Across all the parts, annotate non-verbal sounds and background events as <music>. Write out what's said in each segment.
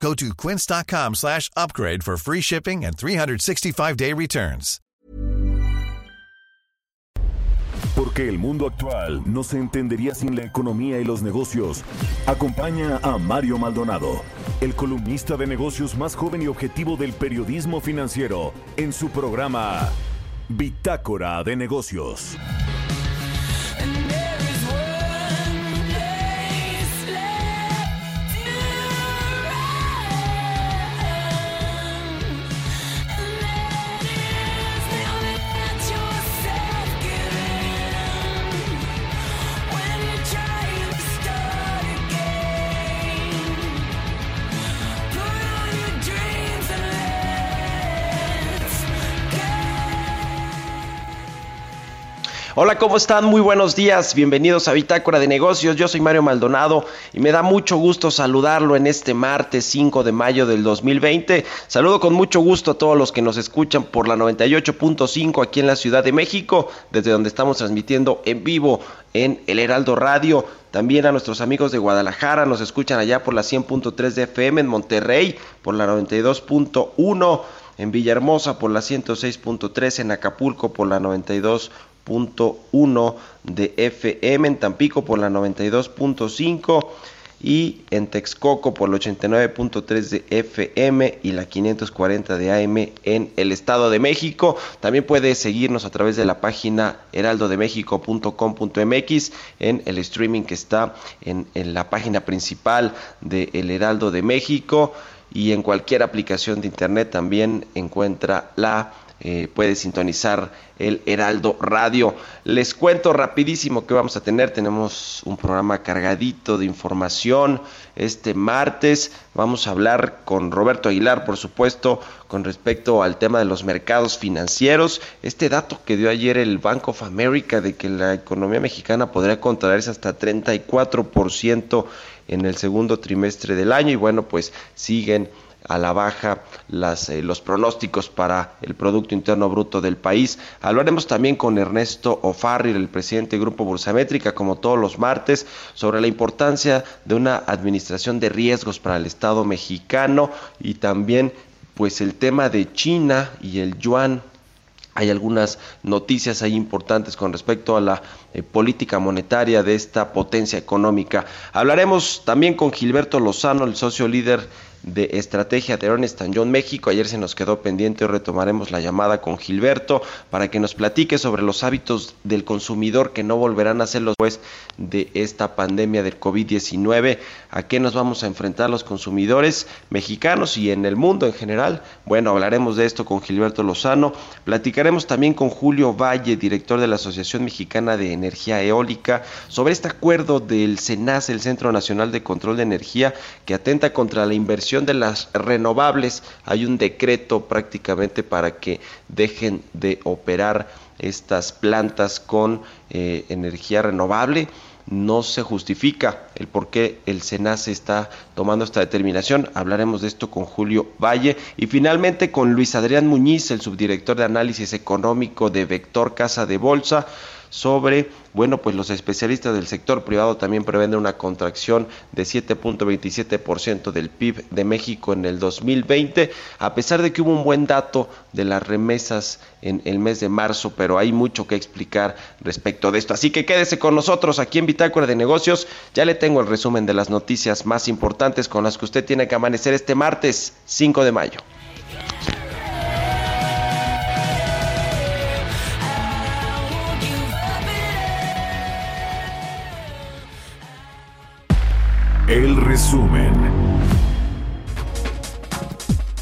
Go to quince.com slash upgrade for free shipping and 365-day returns. Porque el mundo actual no se entendería sin la economía y los negocios. Acompaña a Mario Maldonado, el columnista de negocios más joven y objetivo del periodismo financiero, en su programa Bitácora de Negocios. Hola, ¿cómo están? Muy buenos días. Bienvenidos a Bitácora de Negocios. Yo soy Mario Maldonado y me da mucho gusto saludarlo en este martes 5 de mayo del 2020. Saludo con mucho gusto a todos los que nos escuchan por la 98.5 aquí en la Ciudad de México, desde donde estamos transmitiendo en vivo en El Heraldo Radio. También a nuestros amigos de Guadalajara, nos escuchan allá por la 100.3 de FM, en Monterrey por la 92.1 en Villahermosa por la 106.3, en Acapulco por la 92 uno de FM, en Tampico por la 92.5 y en Texcoco por la 89.3 de FM y la 540 de AM en el Estado de México. También puede seguirnos a través de la página heraldodemexico.com.mx en el streaming que está en, en la página principal de El Heraldo de México y en cualquier aplicación de internet también encuentra la eh, puede sintonizar el Heraldo Radio. Les cuento rapidísimo que vamos a tener. Tenemos un programa cargadito de información este martes. Vamos a hablar con Roberto Aguilar, por supuesto, con respecto al tema de los mercados financieros. Este dato que dio ayer el Bank of America de que la economía mexicana podría contraerse hasta 34% en el segundo trimestre del año. Y bueno, pues siguen a la baja las, eh, los pronósticos para el Producto Interno Bruto del país. Hablaremos también con Ernesto O'Farrill, el presidente del Grupo Bursamétrica, como todos los martes, sobre la importancia de una administración de riesgos para el Estado mexicano y también pues el tema de China y el yuan hay algunas noticias ahí importantes con respecto a la eh, política monetaria de esta potencia económica. Hablaremos también con Gilberto Lozano, el socio líder de estrategia de Ernest John México. Ayer se nos quedó pendiente, hoy retomaremos la llamada con Gilberto para que nos platique sobre los hábitos del consumidor que no volverán a ser los después de esta pandemia del COVID-19. ¿A qué nos vamos a enfrentar los consumidores mexicanos y en el mundo en general? Bueno, hablaremos de esto con Gilberto Lozano. Platicaremos también con Julio Valle, director de la Asociación Mexicana de Energía Eólica, sobre este acuerdo del CENAS, el Centro Nacional de Control de Energía, que atenta contra la inversión de las renovables. Hay un decreto prácticamente para que dejen de operar estas plantas con eh, energía renovable. No se justifica el por qué el SENACE está tomando esta determinación. Hablaremos de esto con Julio Valle y finalmente con Luis Adrián Muñiz, el subdirector de análisis económico de Vector Casa de Bolsa sobre, bueno, pues los especialistas del sector privado también prevén una contracción de 7.27% del PIB de México en el 2020, a pesar de que hubo un buen dato de las remesas en el mes de marzo, pero hay mucho que explicar respecto de esto. Así que quédese con nosotros aquí en Bitácora de Negocios. Ya le tengo el resumen de las noticias más importantes con las que usted tiene que amanecer este martes 5 de mayo. El resumen.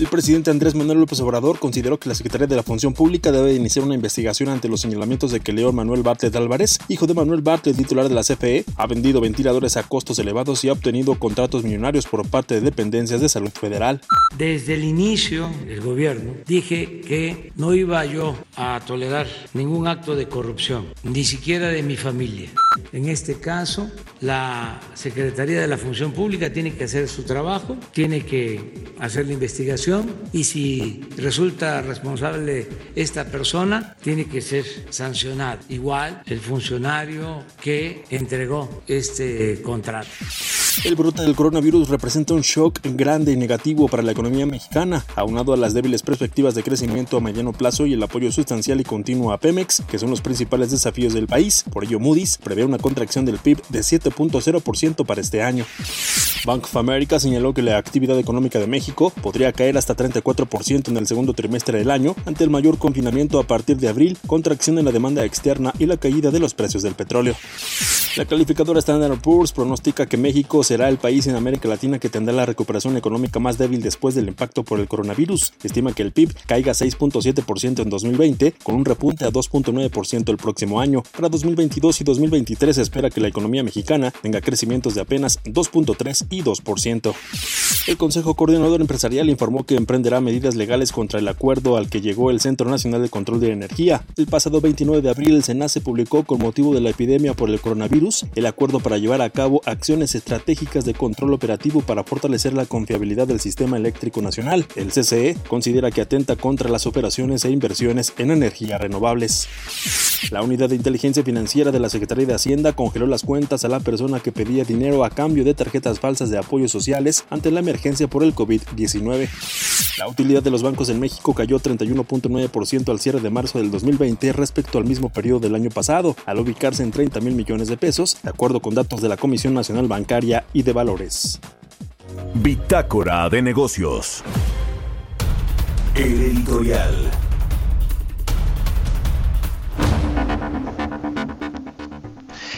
El presidente Andrés Manuel López Obrador consideró que la Secretaría de la Función Pública debe iniciar una investigación ante los señalamientos de que León Manuel Bartlett Álvarez, hijo de Manuel Bartlett, titular de la CFE, ha vendido ventiladores a costos elevados y ha obtenido contratos millonarios por parte de dependencias de salud federal. Desde el inicio del gobierno dije que no iba yo a tolerar ningún acto de corrupción, ni siquiera de mi familia. En este caso, la Secretaría de la Función Pública tiene que hacer su trabajo, tiene que hacer la investigación y si resulta responsable esta persona, tiene que ser sancionado. Igual el funcionario que entregó este contrato. El brote del coronavirus representa un shock grande y negativo para la economía mexicana, aunado a las débiles perspectivas de crecimiento a mediano plazo y el apoyo sustancial y continuo a Pemex, que son los principales desafíos del país. Por ello, Moody's prevé una contracción del PIB de 7.0% para este año. Bank of America señaló que la actividad económica de México podría caer hasta 34% en el segundo trimestre del año ante el mayor confinamiento a partir de abril, contracción en la demanda externa y la caída de los precios del petróleo. La calificadora Standard Poor's pronostica que México será el país en América Latina que tendrá la recuperación económica más débil después del impacto por el coronavirus. Estima que el PIB caiga 6.7% en 2020, con un repunte a 2.9% el próximo año. Para 2022 y 2023 se espera que la economía mexicana tenga crecimientos de apenas 2.3 y 2%. El Consejo Coordinador Empresarial informó que emprenderá medidas legales contra el acuerdo al que llegó el Centro Nacional de Control de Energía. El pasado 29 de abril el SENACE publicó con motivo de la epidemia por el coronavirus el acuerdo para llevar a cabo acciones estratégicas de control operativo para fortalecer la confiabilidad del sistema eléctrico nacional. El CCE considera que atenta contra las operaciones e inversiones en energías renovables. La unidad de inteligencia financiera de la Secretaría de Hacienda congeló las cuentas a la persona que pedía dinero a cambio de tarjetas falsas de apoyos sociales ante la emergencia por el COVID-19. La utilidad de los bancos en México cayó 31.9% al cierre de marzo del 2020 respecto al mismo periodo del año pasado, al ubicarse en 30 mil millones de pesos de acuerdo con datos de la Comisión Nacional Bancaria y de Valores. Bitácora de negocios. El editorial.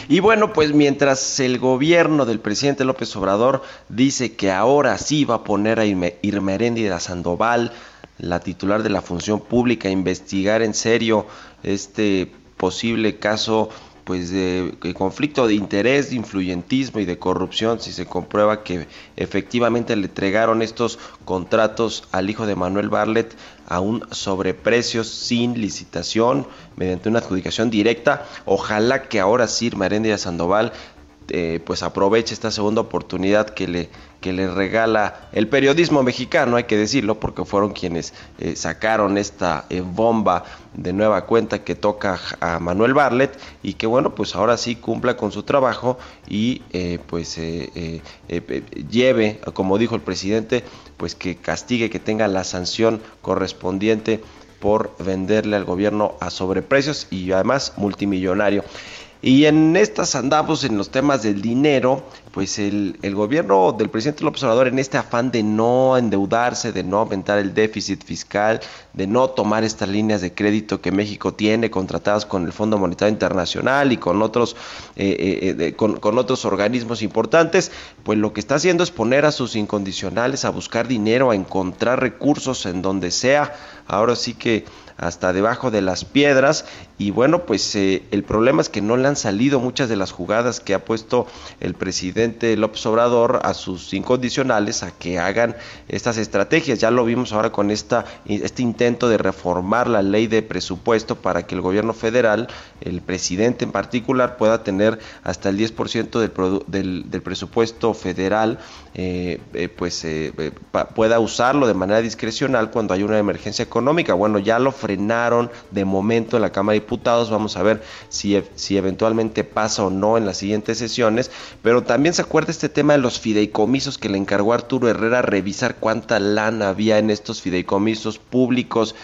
Y bueno, pues mientras el gobierno del presidente López Obrador dice que ahora sí va a poner a Irmeréndida Sandoval, la titular de la función pública, a investigar en serio este posible caso pues de, conflicto de interés, de influyentismo y de corrupción si se comprueba que efectivamente le entregaron estos contratos al hijo de Manuel Barlet a un sobreprecio sin licitación mediante una adjudicación directa. Ojalá que ahora sí Marendia Sandoval eh, pues aproveche esta segunda oportunidad que le, que le regala el periodismo mexicano, hay que decirlo, porque fueron quienes eh, sacaron esta eh, bomba de nueva cuenta que toca a Manuel Barlet y que bueno, pues ahora sí cumpla con su trabajo y pues lleve, como dijo el presidente, pues que castigue, que tenga la sanción correspondiente por venderle al gobierno a sobreprecios y además multimillonario. Y en estas andamos en los temas del dinero, pues el, el, gobierno del presidente López Obrador en este afán de no endeudarse, de no aumentar el déficit fiscal, de no tomar estas líneas de crédito que México tiene contratadas con el Fondo Monetario Internacional y con otros, eh, eh, eh, con, con otros organismos importantes, pues lo que está haciendo es poner a sus incondicionales a buscar dinero, a encontrar recursos en donde sea. Ahora sí que hasta debajo de las piedras y bueno pues eh, el problema es que no le han salido muchas de las jugadas que ha puesto el presidente López Obrador a sus incondicionales a que hagan estas estrategias. Ya lo vimos ahora con esta este intento de reformar la ley de presupuesto para que el gobierno federal el presidente en particular pueda tener hasta el 10% del, del, del presupuesto federal eh, eh, pues pueda usarlo de manera discrecional cuando hay una emergencia económica. Bueno ya lo frenaron de momento en la Cámara de Diputados. Vamos a ver si, si eventualmente pasa o no en las siguientes sesiones. Pero también se acuerda este tema de los fideicomisos que le encargó Arturo Herrera revisar cuánta lana había en estos fideicomisos públicos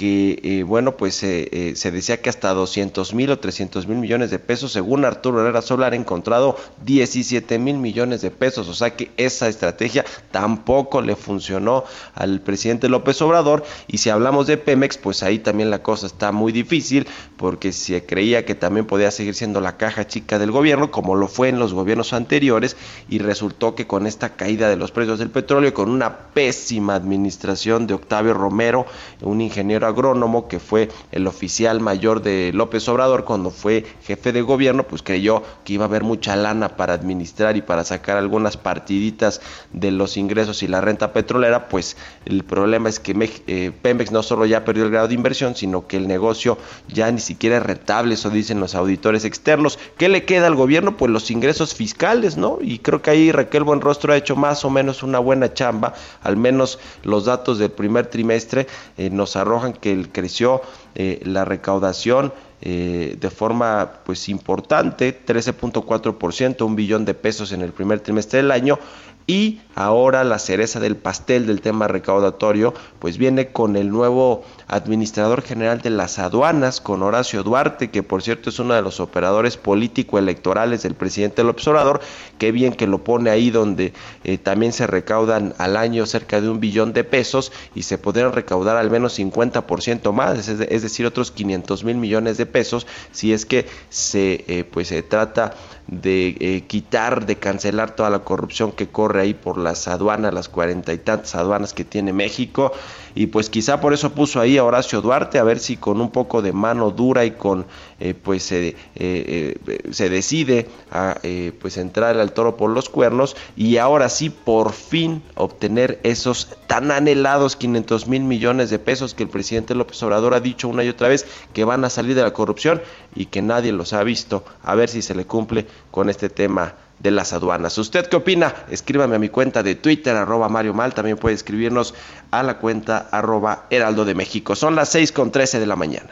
que, eh, bueno, pues eh, se decía que hasta 200 mil o 300 mil millones de pesos, según Arturo Herrera Solar, ha encontrado 17 mil millones de pesos, o sea que esa estrategia tampoco le funcionó al presidente López Obrador, y si hablamos de Pemex, pues ahí también la cosa está muy difícil, porque se creía que también podía seguir siendo la caja chica del gobierno, como lo fue en los gobiernos anteriores, y resultó que con esta caída de los precios del petróleo, con una pésima administración de Octavio Romero, un ingeniero agrónomo que fue el oficial mayor de López Obrador cuando fue jefe de gobierno, pues creyó que iba a haber mucha lana para administrar y para sacar algunas partiditas de los ingresos y la renta petrolera, pues el problema es que eh, Pemex no solo ya perdió el grado de inversión, sino que el negocio ya ni siquiera es rentable, eso dicen los auditores externos. ¿Qué le queda al gobierno? Pues los ingresos fiscales, ¿no? Y creo que ahí Raquel Buenrostro ha hecho más o menos una buena chamba, al menos los datos del primer trimestre eh, nos arrojan que creció eh, la recaudación eh, de forma pues importante, 13.4%, un billón de pesos en el primer trimestre del año, y ahora la cereza del pastel del tema recaudatorio, pues viene con el nuevo administrador general de las aduanas, con Horacio Duarte, que por cierto es uno de los operadores político-electorales del presidente López Obrador. Qué bien que lo pone ahí donde eh, también se recaudan al año cerca de un billón de pesos y se podrían recaudar al menos 50% más, es, decir, otros 500 mil millones de pesos, si es que se, eh, pues, se trata de eh, quitar, de cancelar toda la corrupción que corre ahí por las aduanas, las cuarenta y tantas aduanas que tiene México. Y pues quizá por eso puso ahí a Horacio Duarte, a ver si con un poco de mano dura y con eh, pues se, eh, se decide a pues entrar al toro por los cuernos y ahora sí por fin obtener esos tan anhelados 500 mil millones de pesos que el presidente López Obrador ha dicho una y otra vez que van a salir de la corrupción y que nadie los ha visto. A ver si se le cumple con este tema de las aduanas. ¿Usted qué opina? Escríbame a mi cuenta de Twitter, arroba Mario Mal. También puede escribirnos a la cuenta arroba Heraldo de México. Son las 6 con 13 de la mañana.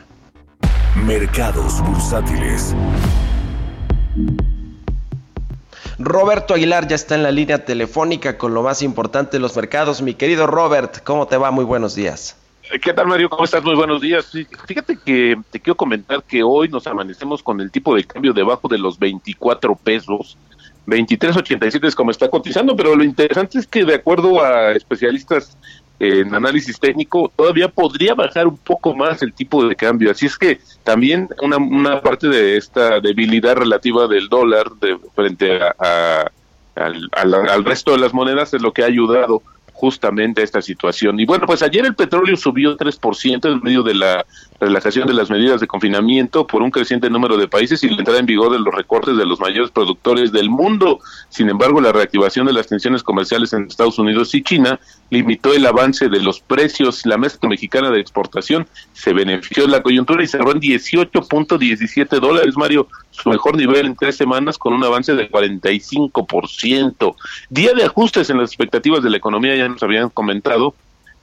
Mercados bursátiles. Roberto Aguilar ya está en la línea telefónica con lo más importante de los mercados. Mi querido Robert, ¿cómo te va? Muy buenos días. ¿Qué tal, Mario? ¿Cómo estás? Muy buenos días. Fíjate que te quiero comentar que hoy nos amanecemos con el tipo de cambio debajo de los 24 pesos. 23.87 es como está cotizando, pero lo interesante es que de acuerdo a especialistas en análisis técnico, todavía podría bajar un poco más el tipo de cambio. Así es que también una, parte de esta debilidad relativa del dólar de, frente a, al, al resto de las monedas es lo que ha ayudado justamente a esta situación. Y bueno, pues ayer el petróleo subió 3% en medio de la relajación de las medidas de confinamiento por un creciente número de países y la entrada en vigor de los recortes de los mayores productores del mundo. Sin embargo, la reactivación de las tensiones comerciales en Estados Unidos y China limitó el avance de los precios. La mezcla mexicana de exportación se benefició de la coyuntura y cerró en 18.17 dólares, Mario, su mejor nivel en tres semanas con un avance de 45%. Día de ajustes en las expectativas de la economía, ya nos habían comentado,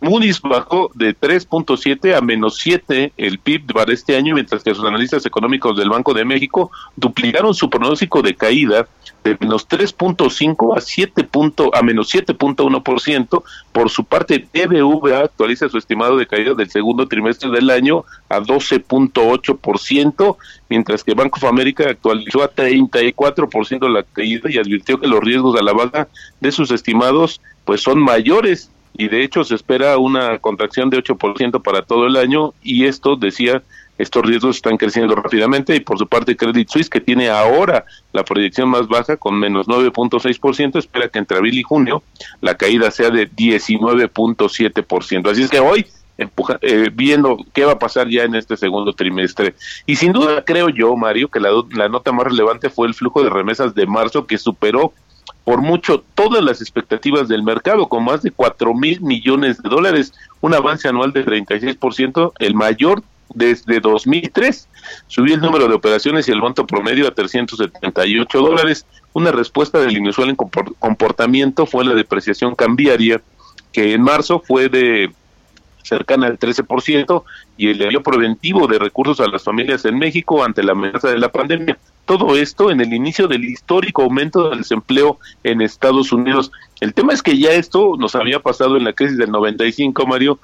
Moody's bajó de 3.7 a menos 7 el PIB para este año, mientras que los analistas económicos del Banco de México duplicaron su pronóstico de caída de menos 3.5 a 7 a menos 7.1%. Por su parte, BBVA actualiza su estimado de caída del segundo trimestre del año a 12.8%, mientras que Banco of America actualizó a 34% la caída y advirtió que los riesgos a la baja de sus estimados pues son mayores y de hecho se espera una contracción de 8% para todo el año y esto decía estos riesgos están creciendo rápidamente y por su parte Credit Suisse que tiene ahora la proyección más baja con menos 9.6% espera que entre abril y junio la caída sea de 19.7%. Así es que hoy empuja, eh, viendo qué va a pasar ya en este segundo trimestre. Y sin duda creo yo, Mario, que la, la nota más relevante fue el flujo de remesas de marzo que superó por mucho todas las expectativas del mercado, con más de 4 mil millones de dólares, un avance anual de 36%, el mayor desde 2003. Subió el número de operaciones y el monto promedio a 378 dólares. Una respuesta del inusual en comportamiento fue la depreciación cambiaria, que en marzo fue de cercana al 13% y el envío preventivo de recursos a las familias en México ante la amenaza de la pandemia. Todo esto en el inicio del histórico aumento del desempleo en Estados Unidos. El tema es que ya esto nos había pasado en la crisis del 95, Mario.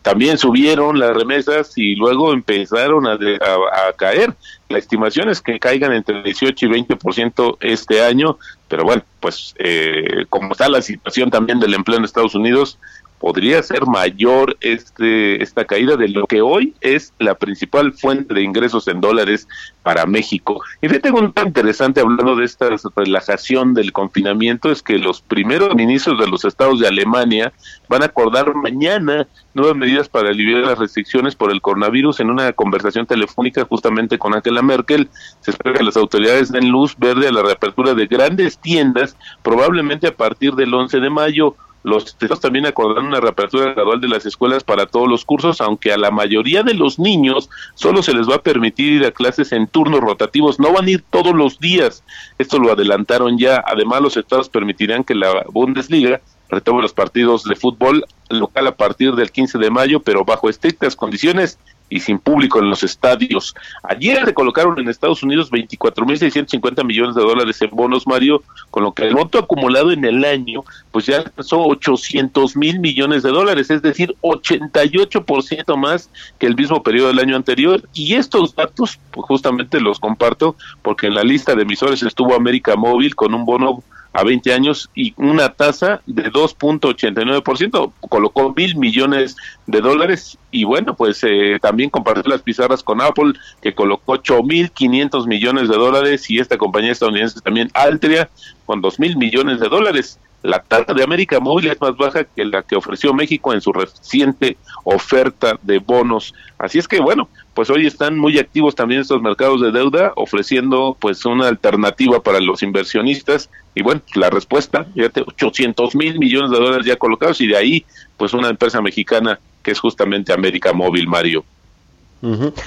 también subieron las remesas y luego empezaron a, a, caer. La estimación es que caigan entre 18 y 20% este año, pero bueno, pues eh, como está la situación también del empleo en Estados Unidos, podría ser mayor este esta caída de lo que hoy es la principal fuente de ingresos en dólares para México. Y fíjate un tan interesante hablando de esta relajación del confinamiento es que los primeros ministros de los estados de Alemania van a acordar mañana nuevas medidas para aliviar las restricciones por el coronavirus en una conversación telefónica justamente con Angela Merkel. Se espera que las autoridades den luz verde a la reapertura de grandes tiendas, probablemente a partir del 11 de mayo. Los estados también acordaron una reapertura gradual de las escuelas para todos los cursos, aunque a la mayoría de los niños solo se les va a permitir ir a clases en turnos rotativos, no van a ir todos los días. Esto lo adelantaron ya. Además, los estados permitirán que la Bundesliga retome los partidos de fútbol local a partir del 15 de mayo, pero bajo estrictas condiciones y sin público en los estadios. Ayer se colocaron en Estados Unidos 24.650 millones de dólares en bonos, Mario, con lo que el monto acumulado en el año, pues ya son 800 mil millones de dólares, es decir, 88% más que el mismo periodo del año anterior. Y estos datos, pues justamente los comparto, porque en la lista de emisores estuvo América Móvil con un bono a 20 años y una tasa de 2.89%, colocó mil millones de dólares y bueno, pues eh, también compartió las pizarras con Apple que colocó 8.500 millones de dólares y esta compañía estadounidense también Altria con 2.000 millones de dólares. La tasa de América Móvil es más baja que la que ofreció México en su reciente oferta de bonos. Así es que bueno, pues hoy están muy activos también estos mercados de deuda, ofreciendo pues una alternativa para los inversionistas. Y bueno, la respuesta, fíjate, 800 mil millones de dólares ya colocados y de ahí pues una empresa mexicana que es justamente América Móvil, Mario.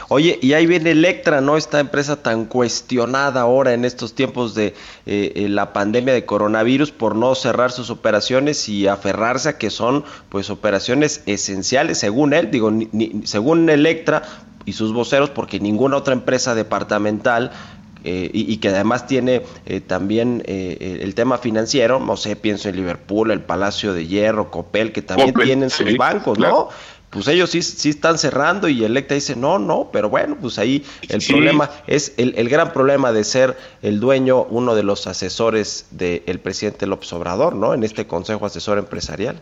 Oye, y ahí viene Electra, ¿no? Esta empresa tan cuestionada ahora en estos tiempos de eh, eh, la pandemia de coronavirus por no cerrar sus operaciones y aferrarse a que son pues operaciones esenciales, según él, digo, según Electra y sus voceros, porque ninguna otra empresa departamental eh, y, que además tiene también el tema financiero, no sé, pienso en Liverpool, el Palacio de Hierro, Copel, que también tienen sus bancos, ¿no? pues ellos sí, sí están cerrando y Electa dice, no, no, pero bueno, pues ahí el problema es el, el, gran problema de ser el dueño, uno de los asesores del presidente López Obrador, ¿no? En este Consejo Asesor Empresarial.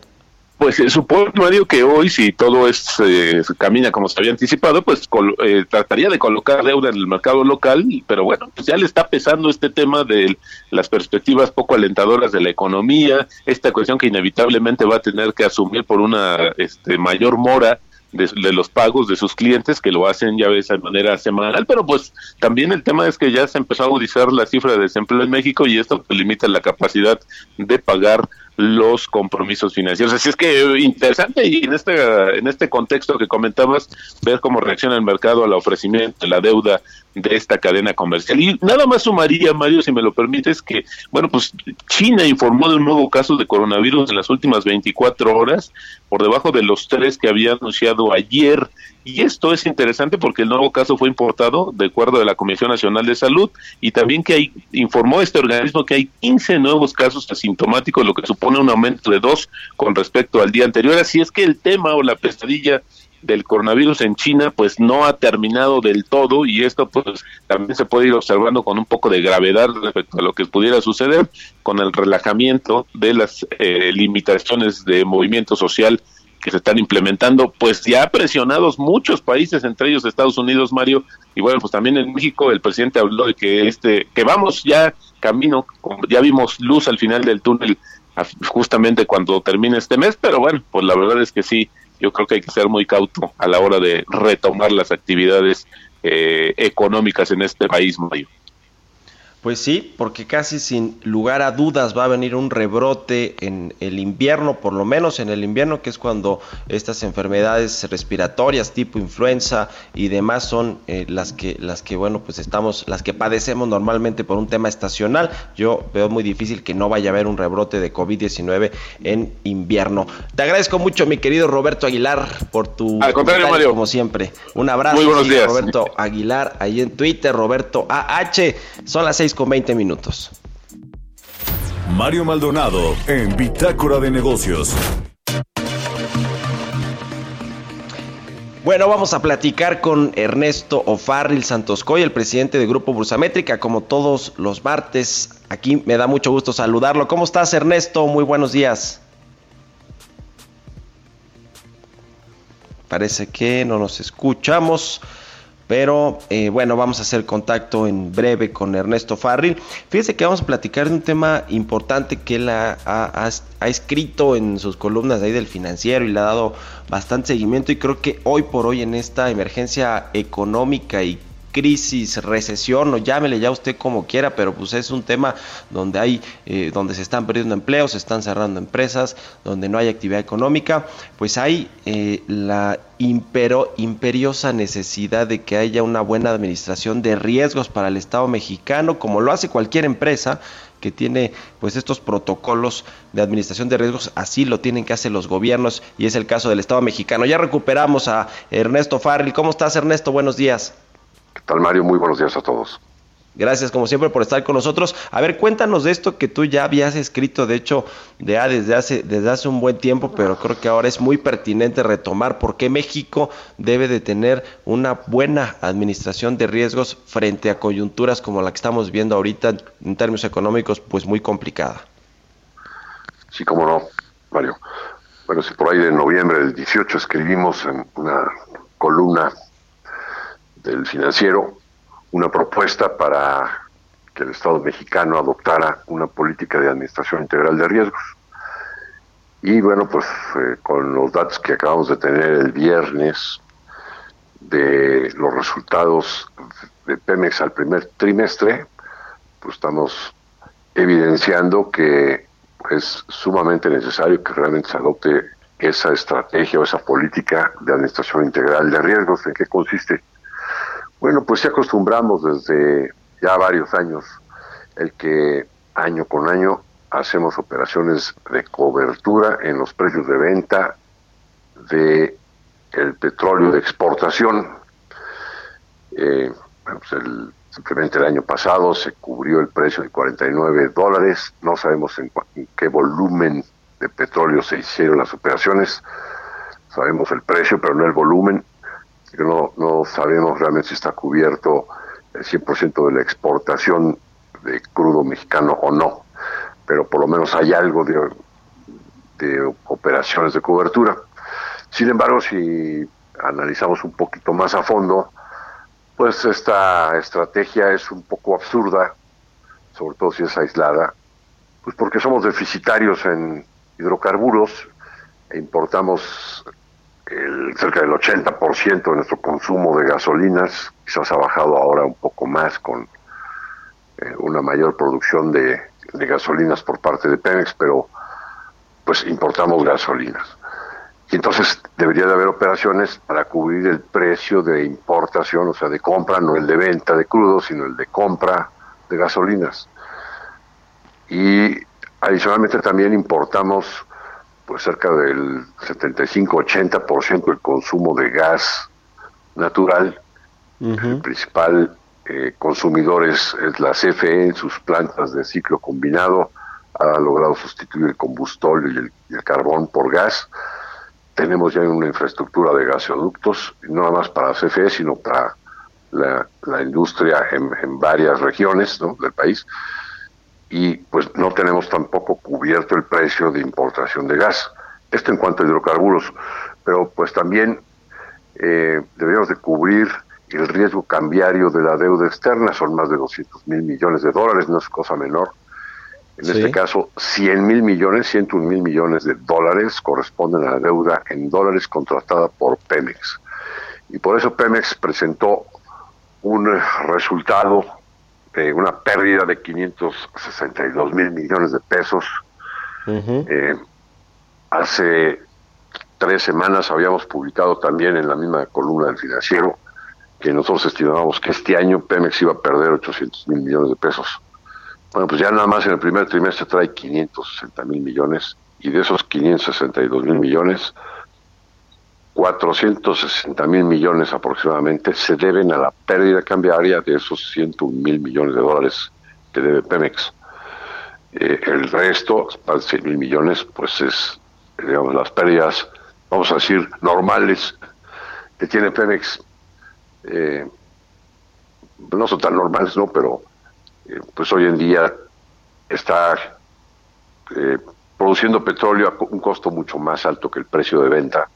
Pues eh, supongo, Mario, que hoy, si todo es, eh, camina como se había anticipado, pues eh, trataría de colocar deuda en el mercado local, pero bueno, pues ya le está pesando este tema de las perspectivas poco alentadoras de la economía, esta cuestión que inevitablemente va a tener que asumir por una este, mayor mora de, los pagos de sus clientes que lo hacen ya ves de manera semanal, pero pues también el tema es que ya se empezó a agudizar la cifra de desempleo en México y esto limita la capacidad de pagar los compromisos financieros. Así es que interesante y en este en este contexto que comentabas ver cómo reacciona el mercado al ofrecimiento de la deuda de esta cadena comercial. Y nada más sumaría, Mario, si me lo permites, que, bueno, pues China informó de un nuevo caso de coronavirus en las últimas 24 horas, por debajo de los tres que había anunciado ayer. Y esto es interesante porque el nuevo caso fue importado de acuerdo de la Comisión Nacional de Salud y también que hay, informó este organismo que hay 15 nuevos casos asintomáticos, lo que supone un aumento de dos con respecto al día anterior. Así es que el tema o la pesadilla del coronavirus en China pues no ha terminado del todo y esto pues también se puede ir observando con un poco de gravedad respecto a lo que pudiera suceder con el relajamiento de las eh, limitaciones de movimiento social que se están implementando, pues ya presionados muchos países, entre ellos Estados Unidos, Mario, y bueno, pues también en México el presidente habló de que este, que vamos ya camino, ya vimos luz al final del túnel justamente cuando termine este mes, pero bueno, pues la verdad es que sí, yo creo que hay que ser muy cauto a la hora de retomar las actividades eh, económicas en este país, Mario. Pues sí, porque casi sin lugar a dudas va a venir un rebrote en el invierno, por lo menos en el invierno, que es cuando estas enfermedades respiratorias tipo influenza y demás son eh, las que las que bueno, pues estamos las que padecemos normalmente por un tema estacional. Yo veo muy difícil que no vaya a haber un rebrote de COVID-19 en invierno. Te agradezco mucho, mi querido Roberto Aguilar, por tu Al contrario, Mario. como siempre. Un abrazo. Muy buenos días. Roberto Aguilar, ahí en Twitter, Roberto AH. Son las 6 con 20 minutos. Mario Maldonado en Bitácora de Negocios. Bueno, vamos a platicar con Ernesto Ofarril Santoscoy, el presidente de Grupo Bursamétrica, como todos los martes. Aquí me da mucho gusto saludarlo. ¿Cómo estás, Ernesto? Muy buenos días. Parece que no nos escuchamos. Pero eh, bueno, vamos a hacer contacto en breve con Ernesto Farril. Fíjese que vamos a platicar de un tema importante que él ha, ha- escrito en sus columnas ahí del financiero y le ha dado bastante seguimiento y creo que hoy por hoy en esta emergencia económica y crisis, recesión, o llámele ya usted como quiera, pero pues es un tema donde hay, eh, donde se están perdiendo empleos, se están cerrando empresas, donde no hay actividad económica, pues hay eh, la impero, imperiosa necesidad de que haya una buena administración de riesgos para el Estado mexicano, como lo hace cualquier empresa que tiene pues estos protocolos de administración de riesgos, así lo tienen que hacer los gobiernos y es el caso del Estado mexicano. Ya recuperamos a Ernesto Farril. ¿Cómo estás Ernesto? Buenos días. ¿Qué tal, Mario? Muy buenos días a todos. Gracias como siempre por estar con nosotros. A ver, cuéntanos de esto que tú ya habías escrito, de hecho, ya desde hace, desde hace un buen tiempo, pero creo que ahora es muy pertinente retomar por qué México debe de tener una buena administración de riesgos frente a coyunturas como la que estamos viendo ahorita en términos económicos, pues muy complicada. Sí, cómo no, Mario. Bueno, si por ahí de noviembre del 18 escribimos en una columna del financiero una propuesta para que el Estado mexicano adoptara una política de administración integral de riesgos. Y bueno, pues eh, con los datos que acabamos de tener el viernes de los resultados de Pemex al primer trimestre, pues estamos evidenciando que es sumamente necesario que realmente se adopte esa estrategia o esa política de administración integral de riesgos. ¿En qué consiste? Bueno, pues ya acostumbramos desde ya varios años el que año con año hacemos operaciones de cobertura en los precios de venta de el petróleo de exportación. Eh, pues simplemente el año pasado se cubrió el precio de 49 dólares. No sabemos en, en qué volumen de petróleo se hicieron las operaciones. Sabemos el precio, pero no el volumen. No, no sabemos realmente si está cubierto el 100% de la exportación de crudo mexicano o no, pero por lo menos hay algo de, de operaciones de cobertura. Sin embargo, si analizamos un poquito más a fondo, pues esta estrategia es un poco absurda, sobre todo si es aislada, pues porque somos deficitarios en hidrocarburos e importamos cerca del 80% de nuestro consumo de gasolinas, quizás ha bajado ahora un poco más con eh, una mayor producción de, de, gasolinas por parte de Pemex, pero pues importamos gasolinas. Y entonces debería de haber operaciones para cubrir el precio de importación, o sea, de compra, no el de venta de crudo, sino el de compra de gasolinas. Y adicionalmente también importamos pues cerca del 75-80% del consumo de gas natural. Uh -huh. El principal eh, consumidor es, es, la CFE en sus plantas de ciclo combinado. Ha logrado sustituir el combustible y el, el carbón por gas. Tenemos ya una infraestructura de gasoductos, no nada más para CFE, sino para la, la industria en, en, varias regiones ¿no? del país y pues no tenemos tampoco cubierto el precio de importación de gas. Esto en cuanto a hidrocarburos, pero pues también eh, deberíamos de cubrir el riesgo cambiario de la deuda externa, son más de 200 mil millones de dólares, no es cosa menor. En sí. este caso, 100 mil millones, 101 mil millones de dólares corresponden a la deuda en dólares contratada por Pemex. Y por eso Pemex presentó un resultado eh, una pérdida de 562 mil millones de pesos. Eh, hace tres semanas habíamos publicado también en la misma columna del financiero que nosotros estimábamos que este año Pemex iba a perder 800 mil millones de pesos. Bueno, pues ya nada más en el primer trimestre trae 560 mil millones y de esos 562 mil millones, 460 mil millones aproximadamente se deben a la pérdida cambiaria de esos 101 mil millones de dólares que debe Pemex. Eh, el resto, más de 6 mil millones, pues es, digamos, las pérdidas, vamos a decir, normales que tiene Pemex. Eh, no son tan normales, ¿no? Pero eh, pues hoy en día está produciendo petróleo a un costo mucho más alto que el precio de venta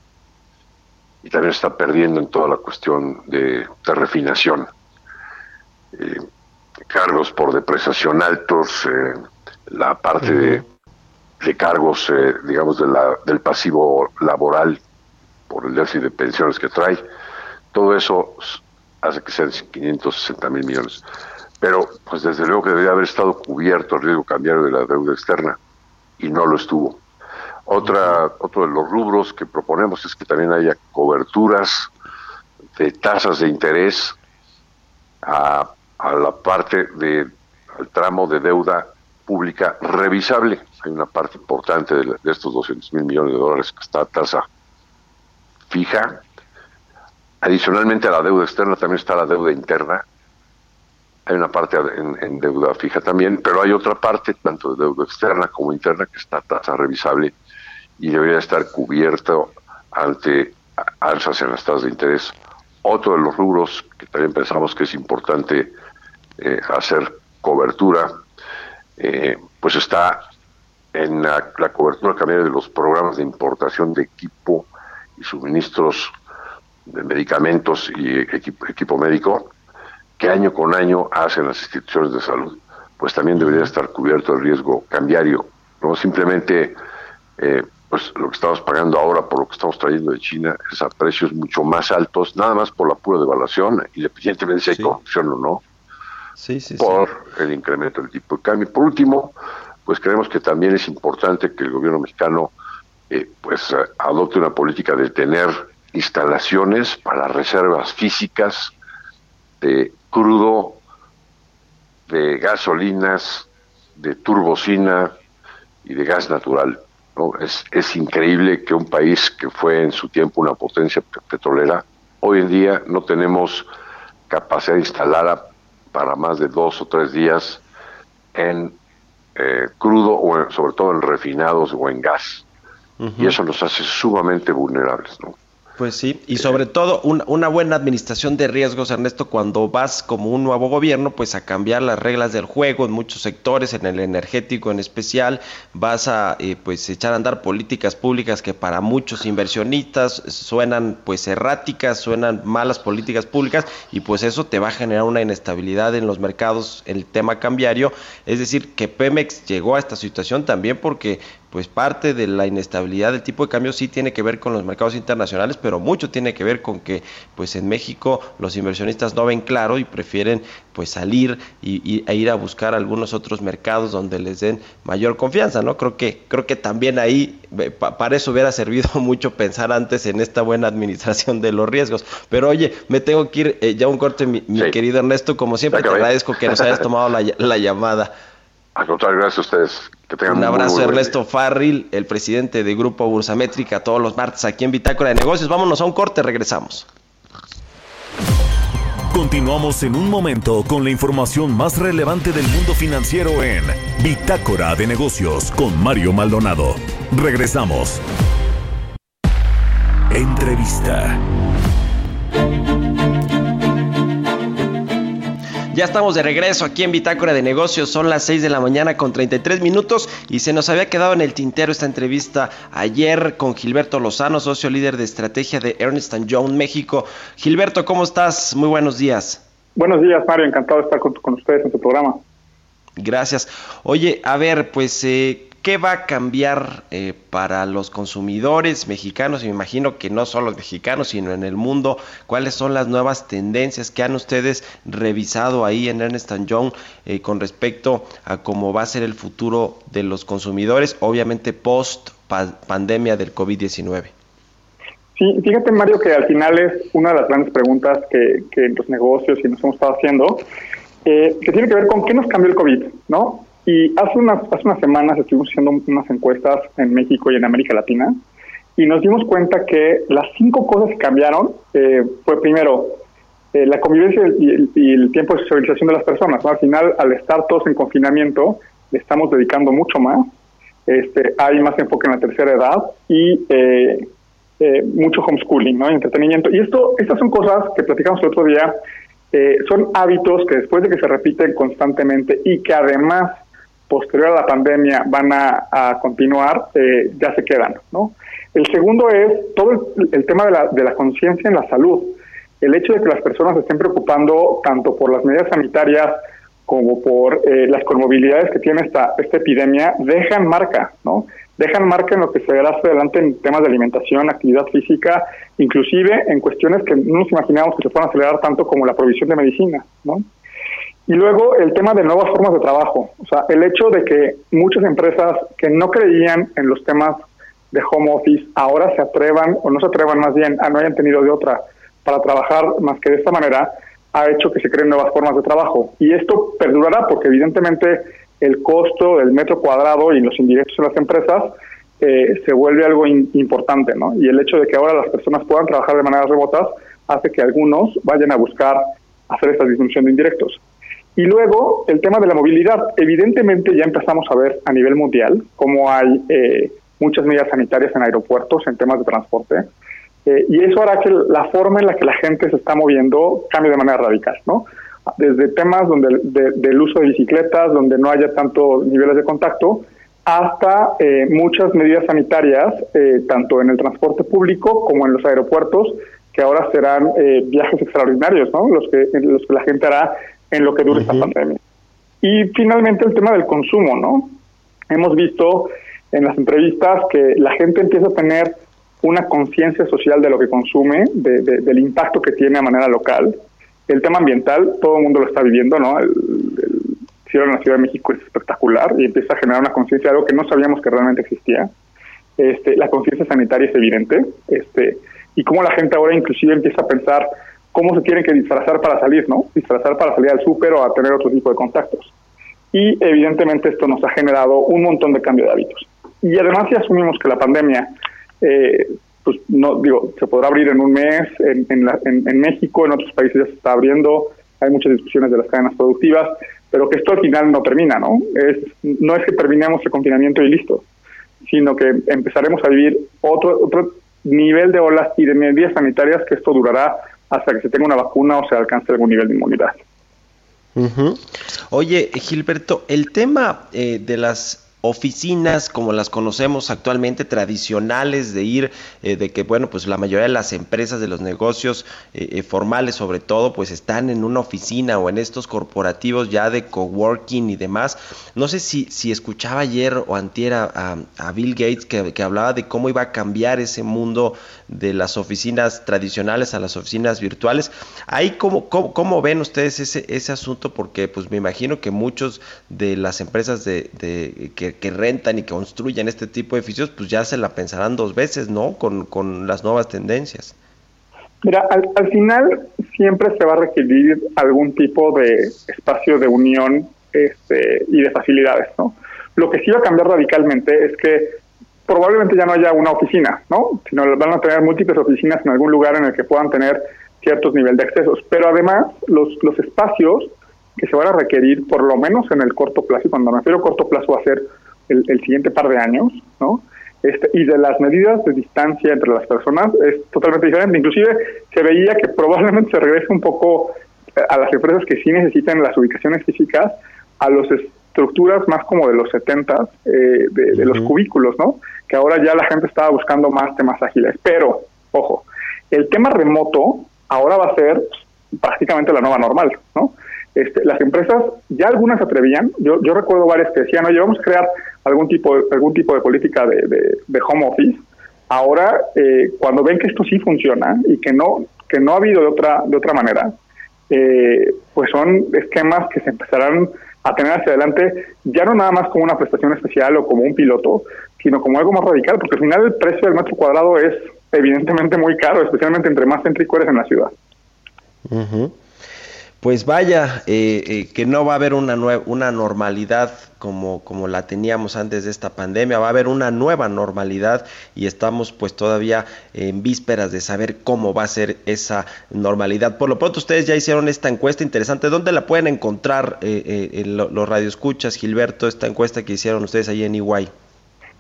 y también está perdiendo en toda la cuestión de, refinación. Eh, cargos por depreciación altos, eh, la parte de, cargos, eh, digamos, de la, del pasivo laboral por el déficit de pensiones que trae, todo eso hace que sean 560 mil millones. Pero, pues desde luego que debería haber estado cubierto el riesgo cambiario de la deuda externa y no lo estuvo. Otra, otro de los rubros que proponemos es que también haya coberturas de tasas de interés a, la parte del tramo de deuda pública revisable. Hay una parte importante de, estos 200 mil millones de dólares que está a tasa fija. Adicionalmente a la deuda externa también está la deuda interna. Hay una parte en, en, deuda fija también, pero hay otra parte, tanto de deuda externa como interna, que está a tasa revisable y debería estar cubierto ante alzas en las tasas de interés. Otro de los rubros que también pensamos que es importante eh, hacer cobertura, eh, pues está en la, cobertura también de los programas de importación de equipo y suministros de medicamentos y equipo, equipo médico que año con año hacen las instituciones de salud, pues también debería estar cubierto el riesgo cambiario, no simplemente eh, pues lo que estamos pagando ahora por lo que estamos trayendo de China es a precios mucho más altos, nada más por la pura devaluación, independientemente si hay corrupción o no, sí, sí, por el incremento del tipo de cambio. Por último, pues creemos que también es importante que el gobierno mexicano eh, pues adopte una política de tener instalaciones para reservas físicas de crudo, de gasolinas, de turbocina y de gas natural es, es increíble que un país que fue en su tiempo una potencia petrolera, hoy en día no tenemos capacidad instalada para más de dos o tres días en eh, crudo o sobre todo en refinados o en gas. Y eso nos hace sumamente vulnerables. ¿no? Pues sí, y sobre todo una buena administración de riesgos, Ernesto, cuando vas como un nuevo gobierno, pues a cambiar las reglas del juego en muchos sectores, en el energético en especial, vas a eh, pues echar a andar políticas públicas que para muchos inversionistas suenan pues erráticas, suenan malas políticas públicas y pues eso te va a generar una inestabilidad en los mercados, el tema cambiario, es decir, que Pemex llegó a esta situación también porque pues parte de la inestabilidad del tipo de cambio sí tiene que ver con los mercados internacionales, pero mucho tiene que ver con que pues en México los inversionistas no ven claro y prefieren pues salir y, e ir a buscar algunos otros mercados donde les den mayor confianza, ¿no? Creo que creo que también ahí para eso hubiera servido <laughs> mucho pensar antes en esta buena administración de los riesgos. Pero oye, me tengo que ir eh, ya un corte, mi, querido Ernesto, como siempre te agradezco que nos hayas tomado la, la llamada. Al contrario, gracias a ustedes. Un abrazo Ernesto Farril, el presidente de Grupo Bursamétrica, todos los martes aquí en Bitácora de Negocios. Vámonos a un corte, regresamos. Continuamos en un momento con la información más relevante del mundo financiero en Bitácora de Negocios con Mario Maldonado. Regresamos. Entrevista. Ya estamos de regreso aquí en Bitácora de Negocios. Son las 6 de la mañana con 33 minutos y se nos había quedado en el tintero esta entrevista ayer con Gilberto Lozano, socio líder de estrategia de Ernest Young México. Gilberto, ¿cómo estás? Muy buenos días. Buenos días, Mario. Encantado de estar con, ustedes en tu programa. Gracias. Oye, a ver, pues, eh, ¿Qué va a cambiar eh, para los consumidores mexicanos? Y me imagino que no solo los mexicanos, sino en el mundo. ¿Cuáles son las nuevas tendencias que han ustedes revisado ahí en Ernest Young eh, con respecto a cómo va a ser el futuro de los consumidores, obviamente post pandemia del COVID-19? Sí, fíjate Mario que al final es una de las grandes preguntas que, que los negocios y nos hemos estado haciendo, eh, que tiene que ver con qué nos cambió el COVID, ¿no? Y hace unas, hace unas semanas estuvimos haciendo unas encuestas en México y en América Latina y nos dimos cuenta que las cinco cosas que cambiaron eh, fue primero eh, la convivencia y el, tiempo de socialización de las personas. Al final, al estar todos en confinamiento, le estamos dedicando mucho más. Este, hay más enfoque en la tercera edad y eh, mucho homeschooling, ¿no? entretenimiento. Y esto, estas son cosas que platicamos el otro día, son hábitos que después de que se repiten constantemente y que además posterior a la pandemia van a, continuar, eh, ya se quedan. ¿no? El segundo es todo el, tema de la, de la conciencia en la salud. El hecho de que las personas se estén preocupando tanto por las medidas sanitarias como por eh, las comorbilidades que tiene esta, esta epidemia, dejan marca, ¿no? Dejan marca en lo que se verá hacia adelante en temas de alimentación, actividad física, inclusive en cuestiones que no nos imaginábamos que se puedan acelerar tanto como la provisión de medicina, ¿no? Y luego el tema de nuevas formas de trabajo. O sea, el hecho de que muchas empresas que no creían en los temas de home office ahora se atrevan, o no se atrevan más bien, a no hayan tenido de otra para trabajar más que de esta manera, ha hecho que se creen nuevas formas de trabajo. Y esto perdurará porque evidentemente el costo del metro cuadrado y los indirectos en las empresas eh, se vuelve algo importante, ¿no? Y el hecho de que ahora las personas puedan trabajar de manera remotas hace que algunos vayan a buscar hacer esta disminución de indirectos. Y luego el tema de la movilidad. Evidentemente ya empezamos a ver a nivel mundial cómo hay eh, muchas medidas sanitarias en aeropuertos, en temas de transporte. Eh, y eso hará que la forma en la que la gente se está moviendo cambie de manera radical, ¿no? Desde temas donde del uso de bicicletas, donde no haya tantos niveles de contacto, hasta eh, muchas medidas sanitarias, tanto en el transporte público como en los aeropuertos, que ahora serán viajes extraordinarios, ¿no? Los que, los que la gente hará en lo que dure esta pandemia. Y finalmente el tema del consumo, ¿no? Hemos visto en las entrevistas que la gente empieza a tener una conciencia social de lo que consume, de, del impacto que tiene a manera local. El tema ambiental, todo el mundo lo está viviendo, ¿no? El, cielo en la Ciudad de México es espectacular y empieza a generar una conciencia de algo que no sabíamos que realmente existía. Este, la conciencia sanitaria es evidente, este, y cómo la gente ahora inclusive empieza a pensar cómo se tienen que disfrazar para salir, ¿no? Disfrazar para salir al súper o a tener otro tipo de contactos. Y evidentemente esto nos ha generado un montón de cambio de hábitos. Y además si asumimos que la pandemia, eh, pues no digo, se podrá abrir en un mes, en, en, México, en otros países ya se está abriendo, hay muchas discusiones de las cadenas productivas, pero que esto al final no termina, ¿no? Es, no es que terminemos el confinamiento y listo, sino que empezaremos a vivir otro, otro nivel de olas y de medidas sanitarias que esto durará hasta que se tenga una vacuna o se alcance algún nivel de inmunidad. Oye, Gilberto, el tema eh, de las oficinas como las conocemos actualmente tradicionales de ir eh, de que bueno pues la mayoría de las empresas de los negocios eh, eh, formales sobre todo pues están en una oficina o en estos corporativos ya de coworking y demás. No sé si, si escuchaba ayer o antier a, Bill Gates que, hablaba de cómo iba a cambiar ese mundo de las oficinas tradicionales a las oficinas virtuales. Ahí cómo, cómo, ven ustedes ese, ese asunto porque pues me imagino que muchos de las empresas de que que rentan y que construyen este tipo de edificios, pues ya se la pensarán dos veces, ¿no? Con, las nuevas tendencias. Mira, al, final siempre se va a requerir algún tipo de espacio de unión este, y de facilidades, ¿no? Lo que sí va a cambiar radicalmente es que probablemente ya no haya una oficina, ¿no? Sino van a tener múltiples oficinas en algún lugar en el que puedan tener ciertos niveles de accesos. Pero además, los, los espacios que se van a requerir, por lo menos en el corto plazo, y cuando me refiero a corto plazo va a ser el, siguiente par de años, ¿no? Este, y de las medidas de distancia entre las personas es totalmente diferente. Inclusive se veía que probablemente se regrese un poco eh, a las empresas que sí necesitan las ubicaciones físicas a las estructuras más como de los 70 eh, de, los cubículos, ¿no? Que ahora ya la gente estaba buscando más temas ágiles. Pero, ojo, el tema remoto ahora va a ser prácticamente la nueva normal, ¿no? Este, las empresas, ya algunas atrevían, yo, yo recuerdo varias que decían, oye, vamos a crear algún tipo, algún tipo de política de, de, home office, ahora eh, cuando ven que esto sí funciona y que no, que no ha habido de otra, de otra manera, eh, pues son esquemas que se empezarán a tener hacia adelante, ya no nada más como una prestación especial o como un piloto, sino como algo más radical, porque al final el precio del metro cuadrado es evidentemente muy caro, especialmente entre más céntrico eres en la ciudad. Pues vaya, eh, eh, que no va a haber una, una normalidad como, como la teníamos antes de esta pandemia, va a haber una nueva normalidad y estamos pues todavía en vísperas de saber cómo va a ser esa normalidad. Por lo pronto ustedes ya hicieron esta encuesta interesante, ¿dónde la pueden encontrar eh, eh los radioescuchas, Gilberto, esta encuesta que hicieron ustedes ahí en Iguay?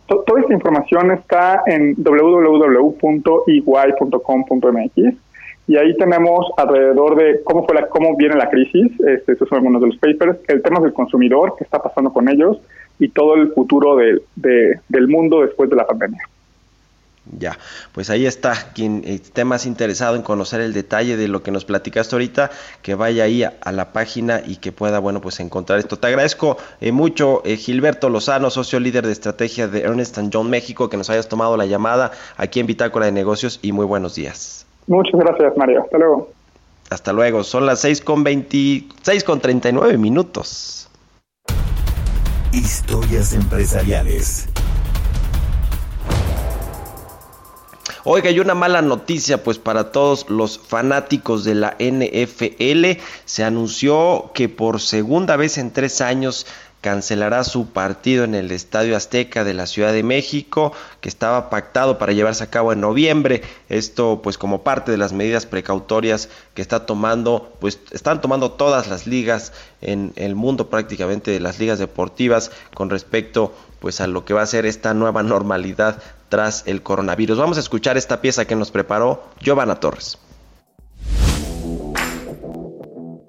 Toda esta información está en www.iguay.com.mx y ahí tenemos alrededor de cómo fue la, cómo viene la crisis, este, estos son algunos de los papers, el tema del consumidor, qué está pasando con ellos y todo el futuro del del mundo después de la pandemia. Ya, pues ahí está. Quien esté más interesado en conocer el detalle de lo que nos platicaste ahorita, que vaya ahí a, la página y que pueda, bueno, pues encontrar esto. Te agradezco eh, mucho, eh, Gilberto Lozano, socio líder de estrategia de Ernest John México, que nos hayas tomado la llamada aquí en Bitácora de Negocios y muy buenos días. Muchas gracias, Mario. Hasta luego. Hasta luego. Son las 6 con 26 con 39 minutos. Historias empresariales. Oiga, hay una mala noticia pues para todos los fanáticos de la NFL. Se anunció que por segunda vez en tres años cancelará su partido en el Estadio Azteca de la Ciudad de México, que estaba pactado para llevarse a cabo en noviembre. Esto, pues, como parte de las medidas precautorias que está tomando, pues, están tomando todas las ligas en el mundo, prácticamente las ligas deportivas, con respecto, pues, a lo que va a ser esta nueva normalidad tras el coronavirus. Vamos a escuchar esta pieza que nos preparó Giovanna Torres.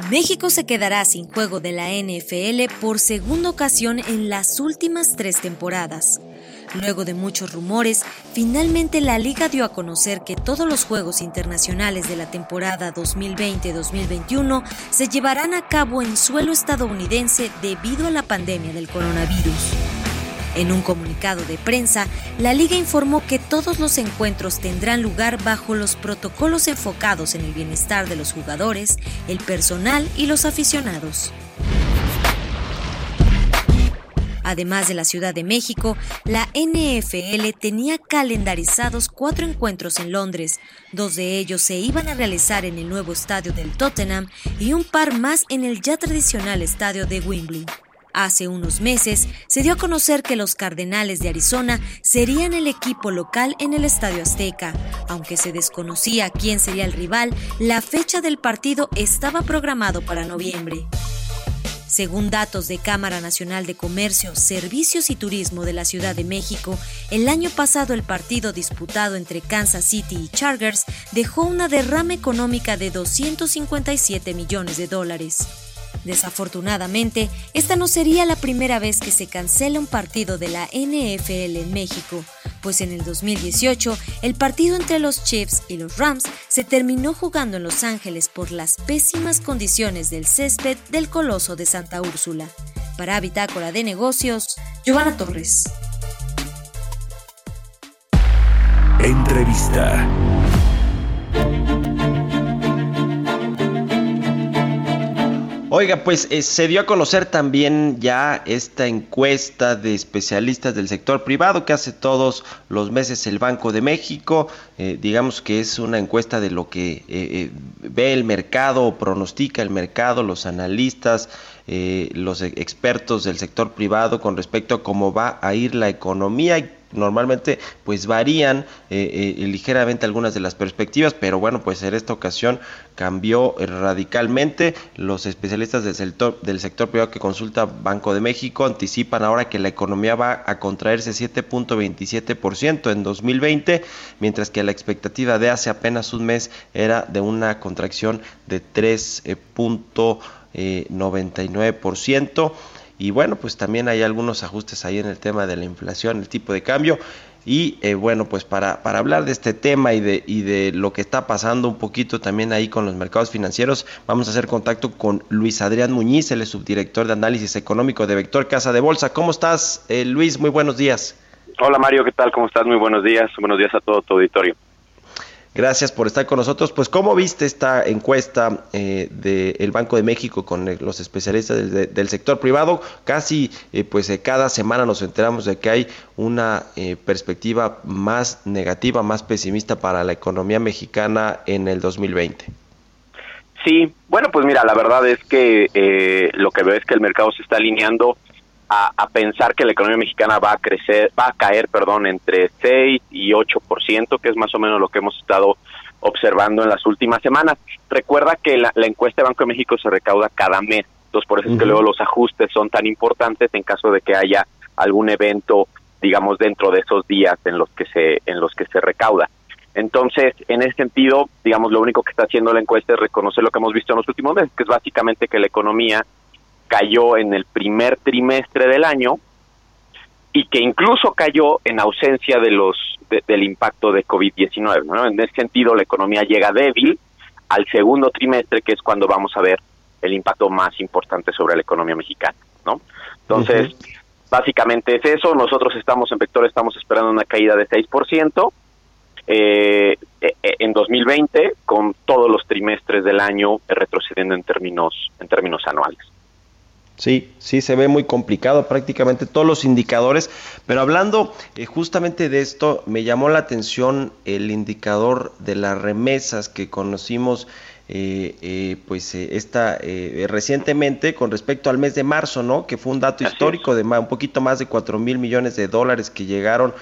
México se quedará sin juego de la NFL por segunda ocasión en las últimas tres temporadas. Luego de muchos rumores, finalmente la liga dio a conocer que todos los juegos internacionales de la temporada 2020-2021 se llevarán a cabo en suelo estadounidense debido a la pandemia del coronavirus. En un comunicado de prensa, la liga informó que todos los encuentros tendrán lugar bajo los protocolos enfocados en el bienestar de los jugadores, el personal y los aficionados. Además de la Ciudad de México, la NFL tenía calendarizados cuatro encuentros en Londres, dos de ellos se iban a realizar en el nuevo estadio del Tottenham y un par más en el ya tradicional estadio de Wembley. Hace unos meses se dio a conocer que los Cardenales de Arizona serían el equipo local en el Estadio Azteca. Aunque se desconocía quién sería el rival, la fecha del partido estaba programado para noviembre. Según datos de Cámara Nacional de Comercio, Servicios y Turismo de la Ciudad de México, el año pasado el partido disputado entre Kansas City y Chargers dejó una derrama económica de 257 millones de dólares. Desafortunadamente, esta no sería la primera vez que se cancela un partido de la NFL en México, pues en el 2018 el partido entre los Chiefs y los Rams se terminó jugando en Los Ángeles por las pésimas condiciones del césped del Coloso de Santa Úrsula. Para Bitácora de Negocios, Giovanna Torres. Entrevista. Oiga, pues eh, se dio a conocer también ya esta encuesta de especialistas del sector privado que hace todos los meses el Banco de México. Eh, digamos que es una encuesta de lo que eh, ve el mercado o pronostica el mercado, los analistas, los expertos del sector privado con respecto a cómo va a ir la economía y normalmente pues varían eh, eh, ligeramente algunas de las perspectivas, pero bueno, pues en esta ocasión cambió radicalmente. Los especialistas del sector, del sector privado que consulta Banco de México anticipan ahora que la economía va a contraerse 7.27% en 2020, mientras que la expectativa de hace apenas un mes era de una contracción de 3.99%. Y bueno, pues también hay algunos ajustes ahí en el tema de la inflación, el tipo de cambio. Y eh, bueno, pues para, para hablar de este tema y de, y de lo que está pasando un poquito también ahí con los mercados financieros, vamos a hacer contacto con Luis Adrián Muñiz, el subdirector de análisis económico de Vector Casa de Bolsa. ¿Cómo estás, eh, Luis? Muy buenos días. Hola Mario, ¿qué tal? ¿Cómo estás? Muy buenos días. Buenos días a todo tu auditorio. Gracias por estar con nosotros. Pues, ¿cómo viste esta encuesta eh, del Banco de México con los especialistas del, sector privado? Casi, eh, pues, cada semana nos enteramos de que hay una eh, perspectiva más negativa, más pesimista para la economía mexicana en el 2020. Sí, bueno, pues mira, la verdad es que lo que veo es que el mercado se está alineando a, pensar que la economía mexicana va a crecer, va a caer, perdón, entre 6 y 8%, que es más o menos lo que hemos estado observando en las últimas semanas. Recuerda que la, encuesta de Banco de México se recauda cada mes, entonces por eso es que luego los ajustes son tan importantes en caso de que haya algún evento, digamos, dentro de esos días en los que se en los que se recauda. Entonces, en ese sentido, digamos, lo único que está haciendo la encuesta es reconocer lo que hemos visto en los últimos meses, que es básicamente que la economía cayó en el primer trimestre del año y que incluso cayó en ausencia de los del impacto de COVID-19. ¿no? En ese sentido, la economía llega débil al segundo trimestre, que es cuando vamos a ver el impacto más importante sobre la economía mexicana. ¿no? Entonces, básicamente es eso. Nosotros estamos en Vector, estamos esperando una caída de 6%. Eh, eh, en 2020 con todos los trimestres del año retrocediendo en términos en términos anuales. Sí, sí, se ve muy complicado prácticamente todos los indicadores, pero hablando eh, justamente de esto, me llamó la atención el indicador de las remesas que conocimos eh, eh, pues eh, esta recientemente con respecto al mes de marzo, ¿no? Que fue un dato histórico de un poquito más de 4 mil millones de dólares que llegaron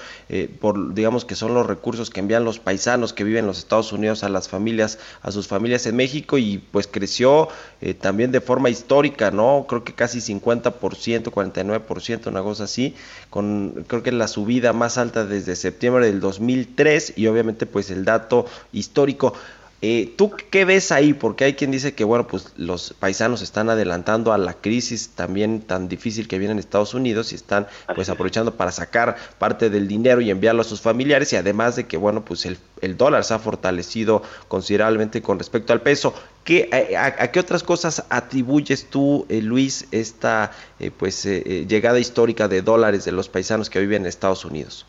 por, digamos que son los recursos que envían los paisanos que viven en los Estados Unidos a las familias, a sus familias en México y pues creció también de forma histórica, ¿no? Creo que casi 50%, 49%, una cosa así, con creo que la subida más alta desde septiembre del 2003 y obviamente pues el dato histórico. Eh, ¿Tú qué ves ahí? Porque hay quien dice que, bueno, pues los paisanos están adelantando a la crisis también tan difícil que viene en Estados Unidos y están pues aprovechando para sacar parte del dinero y enviarlo a sus familiares y además de que, bueno, pues el, dólar se ha fortalecido considerablemente con respecto al peso. ¿Qué, a, qué otras cosas atribuyes tú, eh, Luis, esta eh, pues llegada histórica de dólares de los paisanos que viven en Estados Unidos?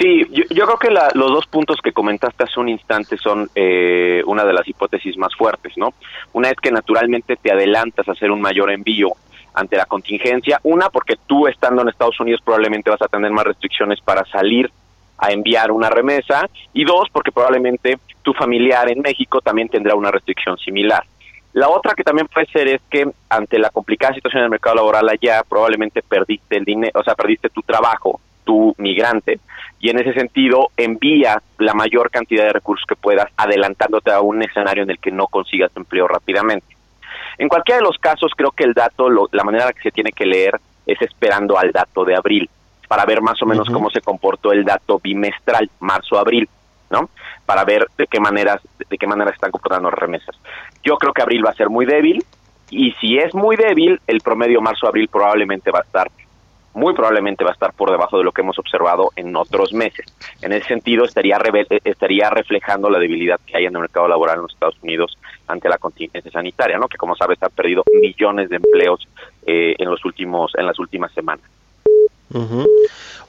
Sí, yo, creo que los dos puntos que comentaste hace un instante son eh, una de las hipótesis más fuertes, ¿no? Una es que naturalmente te adelantas a hacer un mayor envío ante la contingencia. Una, porque tú estando en Estados Unidos probablemente vas a tener más restricciones para salir a enviar una remesa. Y dos, porque probablemente tu familiar en México también tendrá una restricción similar. La otra que también puede ser es que ante la complicada situación del mercado laboral allá, probablemente perdiste el dinero, o sea, perdiste tu trabajo, tu migrante, y en ese sentido envía la mayor cantidad de recursos que puedas adelantándote a un escenario en el que no consigas empleo rápidamente. En cualquiera de los casos creo que el dato, la manera que se tiene que leer es esperando al dato de abril para ver más o menos cómo se comportó el dato bimestral marzo-abril, ¿no? Para ver de qué maneras de qué manera se están comportando las remesas. Yo creo que abril va a ser muy débil y si es muy débil, el promedio marzo-abril probablemente va a estar muy probablemente va a estar por debajo de lo que hemos observado en otros meses. En ese sentido, estaría, eh, estaría reflejando la debilidad que hay en el mercado laboral en los Estados Unidos ante la contingencia sanitaria, ¿no? que como sabes ha perdido millones de empleos eh, en, los últimos, en las últimas semanas.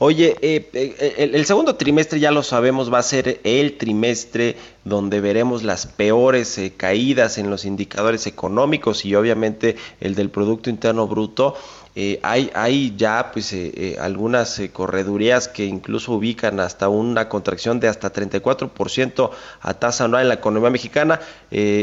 Oye, eh, el, segundo trimestre ya lo sabemos, va a ser el trimestre donde veremos las peores caídas en los indicadores económicos y obviamente el del Producto Interno Bruto. Eh, hay, hay ya pues eh, eh, algunas corredurías que incluso ubican hasta una contracción de hasta 34% a tasa anual en la economía mexicana.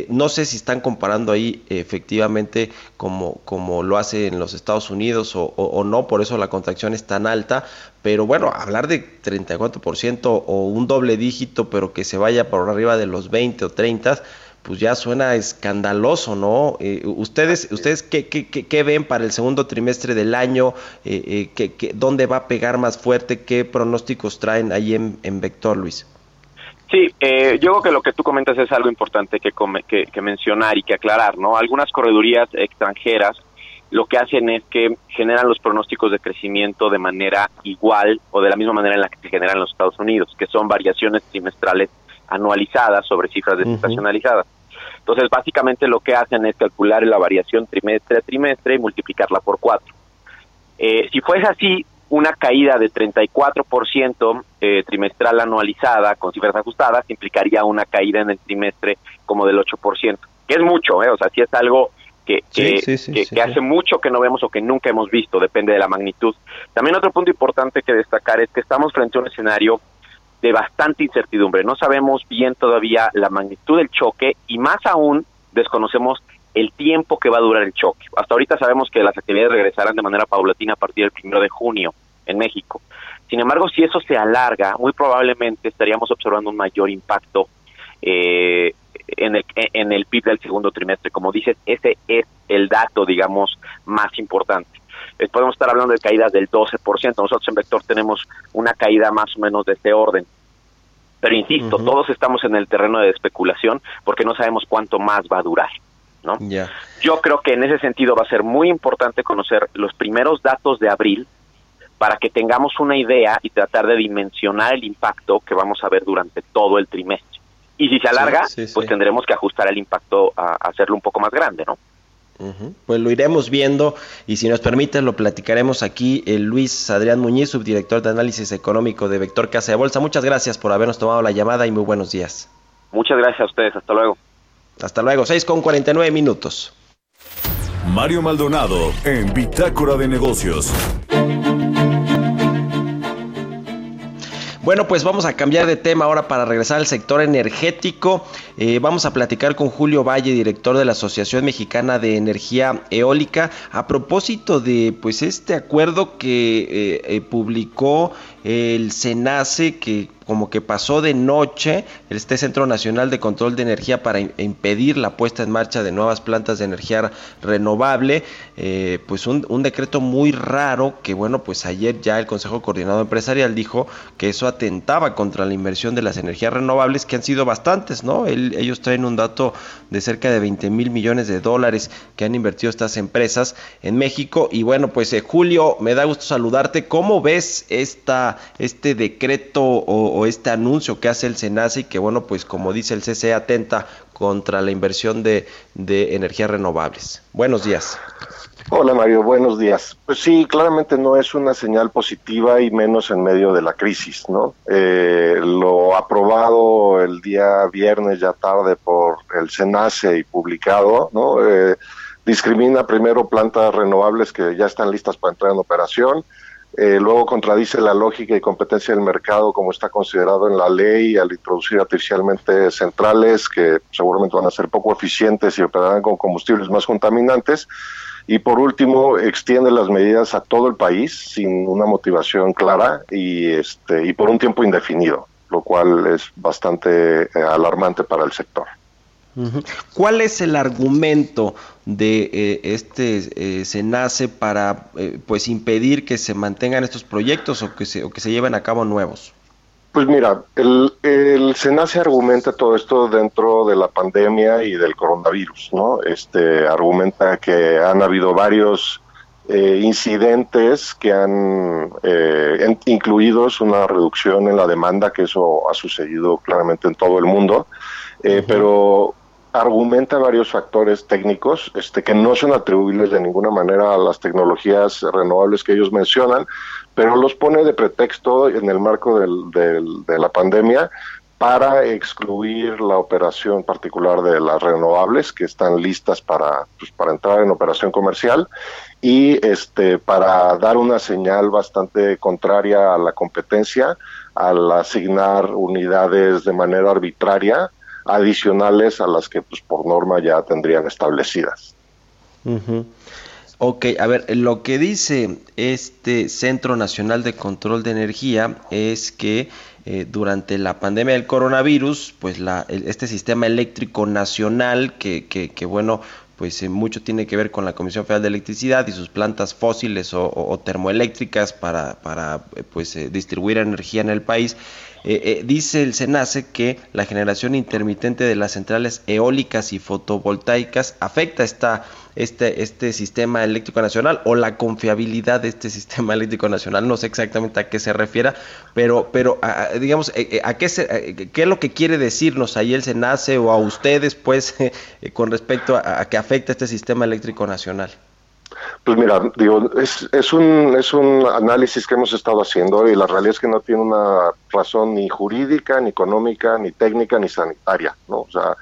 no sé si están comparando ahí efectivamente como, lo hace en los Estados Unidos o no, por eso la contracción es tan alta, pero bueno, hablar de 34% o un doble dígito, pero que se vaya por arriba de los 20 o 30, pues ya suena escandaloso, ¿no? Eh, ustedes, ustedes ¿qué, qué, qué, ven para el segundo trimestre del año? Eh, eh ¿qué, dónde va a pegar más fuerte? ¿Qué pronósticos traen ahí en, Vector, Luis? Sí, eh, yo creo que lo que tú comentas es algo importante que, que, mencionar y que aclarar, ¿no? Algunas corredurías extranjeras lo que hacen es que generan los pronósticos de crecimiento de manera igual o de la misma manera en la que se generan en los Estados Unidos, que son variaciones trimestrales anualizadas sobre cifras desestacionalizadas. Entonces, básicamente lo que hacen es calcular la variación trimestre a trimestre y multiplicarla por cuatro. Eh, si fuese así, una caída de 34% eh, trimestral anualizada con cifras ajustadas implicaría una caída en el trimestre como del 8%, que es mucho, ¿eh? o sea, si es algo que, que, hace mucho que no vemos o que nunca hemos visto, depende de la magnitud. También otro punto importante que destacar es que estamos frente a un escenario de bastante incertidumbre. No sabemos bien todavía la magnitud del choque y más aún desconocemos el tiempo que va a durar el choque. Hasta ahorita sabemos que las actividades regresarán de manera paulatina a partir del primero de junio en México. Sin embargo, si eso se alarga, muy probablemente estaríamos observando un mayor impacto eh, en el, en el PIB del segundo trimestre. Como dices, ese es el dato, digamos, más importante. Eh, podemos estar hablando de caídas del 12%. Nosotros en Vector tenemos una caída más o menos de este orden. Pero insisto, todos estamos en el terreno de especulación porque no sabemos cuánto más va a durar. ¿no? Yo creo que en ese sentido va a ser muy importante conocer los primeros datos de abril para que tengamos una idea y tratar de dimensionar el impacto que vamos a ver durante todo el trimestre. Y si se alarga, pues tendremos que ajustar el impacto a, hacerlo un poco más grande, ¿no? Pues lo iremos viendo y si nos permite lo platicaremos aquí. El Luis Adrián Muñiz, subdirector de análisis económico de Vector Casa de Bolsa. Muchas gracias por habernos tomado la llamada y muy buenos días. Muchas gracias a ustedes. Hasta luego. Hasta luego. 6 con 49 minutos. Mario Maldonado en Bitácora de Negocios. Bueno, pues vamos a cambiar de tema ahora para regresar al sector energético. Eh, vamos a platicar con Julio Valle, director de la Asociación Mexicana de Energía Eólica, a propósito de pues este acuerdo que eh, eh, publicó el SENACE que como que pasó de noche este Centro Nacional de Control de Energía para impedir la puesta en marcha de nuevas plantas de energía renovable, eh, pues un, decreto muy raro que bueno, pues ayer ya el Consejo Coordinado Empresarial dijo que eso atentaba contra la inversión de las energías renovables que han sido bastantes, ¿no? ellos traen un dato de cerca de 20 mil millones de dólares que han invertido estas empresas en México y bueno, pues eh, Julio, me da gusto saludarte, ¿cómo ves esta, este decreto o este anuncio que hace el SENACE y que, bueno, pues como dice el CCE, atenta contra la inversión de, de energías renovables. Buenos días. Hola Mario, buenos días. Pues sí, claramente no es una señal positiva y menos en medio de la crisis, ¿no? Eh, lo aprobado el día viernes ya tarde por el SENACE y publicado, ¿no? Eh, discrimina primero plantas renovables que ya están listas para entrar en operación, eh, luego contradice la lógica y competencia del mercado como está considerado en la ley al introducir artificialmente centrales que seguramente van a ser poco eficientes y operarán con combustibles más contaminantes. Y por último, extiende las medidas a todo el país sin una motivación clara y, este, y por un tiempo indefinido, lo cual es bastante eh, alarmante para el sector. ¿Cuál es el argumento de eh, este eh, SENACE para eh, pues impedir que se mantengan estos proyectos o que se, o que se lleven a cabo nuevos? Pues mira, el, el SENACE argumenta todo esto dentro de la pandemia y del coronavirus, ¿no? Este argumenta que han habido varios eh, incidentes que han eh, incluidos una reducción en la demanda, que eso ha sucedido claramente en todo el mundo, eh, pero argumenta varios factores técnicos este, que no son atribuibles de ninguna manera a las tecnologías renovables que ellos mencionan, pero los pone de pretexto en el marco de la pandemia para excluir la operación particular de las renovables que están listas para, pues, para entrar en operación comercial y este para dar una señal bastante contraria a la competencia al asignar unidades de manera arbitraria adicionales a las que pues por norma ya tendrían establecidas. Ok, a ver, lo que dice este Centro Nacional de Control de Energía es que eh, durante la pandemia del coronavirus, pues la, este sistema eléctrico nacional que, que, que bueno, pues mucho tiene que ver con la Comisión Federal de Electricidad y sus plantas fósiles o, termoeléctricas para, para pues distribuir energía en el país. Dice el SENACE que la generación intermitente de las centrales eólicas y fotovoltaicas afecta esta este, este sistema eléctrico nacional o la confiabilidad de este <laughs> sistema eléctrico nacional. No sé exactamente a qué se refiera, pero, pero digamos, eh, eh, a, qué, qué es lo que quiere decirnos ahí el SENACE o a ustedes, pues, <laughs> con respecto a, a que afecta este sistema eléctrico nacional. Pues mira, digo, es, es, un, es un análisis que hemos estado haciendo y la realidad es que no tiene una razón ni jurídica, ni económica, ni técnica, ni sanitaria, ¿no? O sea,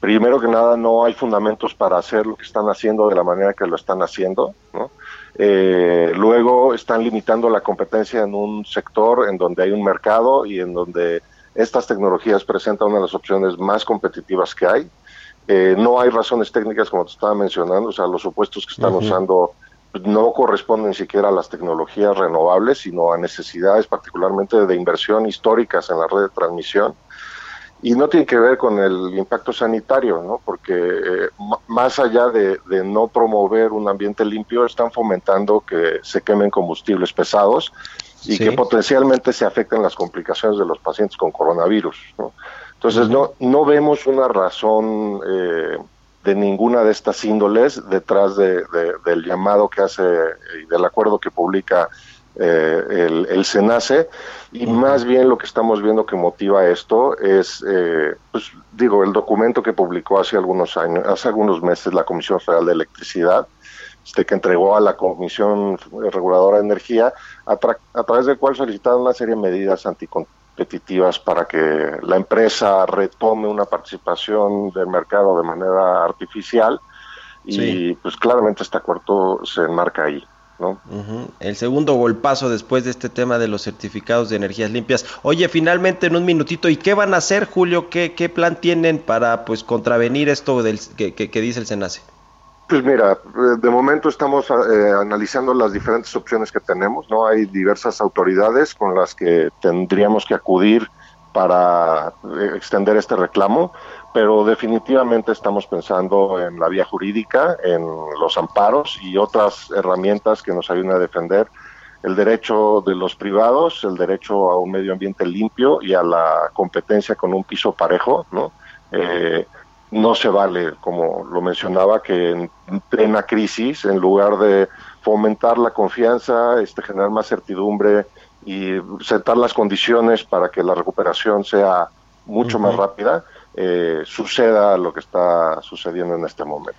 primero que nada no hay fundamentos para hacer lo que están haciendo de la manera que lo están haciendo, ¿no? Eh, luego están limitando la competencia en un sector en donde hay un mercado y en donde estas tecnologías presentan una de las opciones más competitivas que hay. Eh, no hay razones técnicas, como te estaba mencionando, o sea, los supuestos que están usando no corresponden siquiera a las tecnologías renovables, sino a necesidades particularmente de inversión históricas en la red de transmisión y no tiene que ver con el impacto sanitario, ¿no? porque eh, más allá de, no promover un ambiente limpio, están fomentando que se quemen combustibles pesados y que potencialmente se afecten las complicaciones de los pacientes con coronavirus. ¿no? Entonces, no, no vemos una razón eh, de ninguna de estas índoles detrás de, del llamado que hace y del acuerdo que publica eh, el, el, SENACE y más bien lo que estamos viendo que motiva esto es, eh, pues digo, el documento que publicó hace algunos años, hace algunos meses la Comisión Federal de Electricidad, este que entregó a la Comisión Reguladora de Energía, a, a través del cual solicitaron una serie de medidas anticompetitivas para que la empresa retome una participación del mercado de manera artificial y pues claramente este acuerdo se enmarca ahí. El segundo golpazo después de este tema de los certificados de energías limpias. Oye, finalmente en un minutito, ¿y qué van a hacer, Julio? ¿Qué, qué plan tienen para pues contravenir esto del, que, que, dice el SENACE? Pues mira, eh, de momento estamos eh, analizando las diferentes opciones que tenemos, ¿no? Hay diversas autoridades con las que tendríamos que acudir para eh, extender este reclamo pero definitivamente estamos pensando en la vía jurídica, en los amparos y otras herramientas que nos ayuden a defender el derecho de los privados, el derecho a un medio ambiente limpio y a la competencia con un piso parejo, ¿no? Eh, no se vale, como lo mencionaba, que en plena crisis, en lugar de fomentar la confianza, este, generar más certidumbre y sentar las condiciones para que la recuperación sea mucho más rápida, eh, suceda lo que está sucediendo en este momento.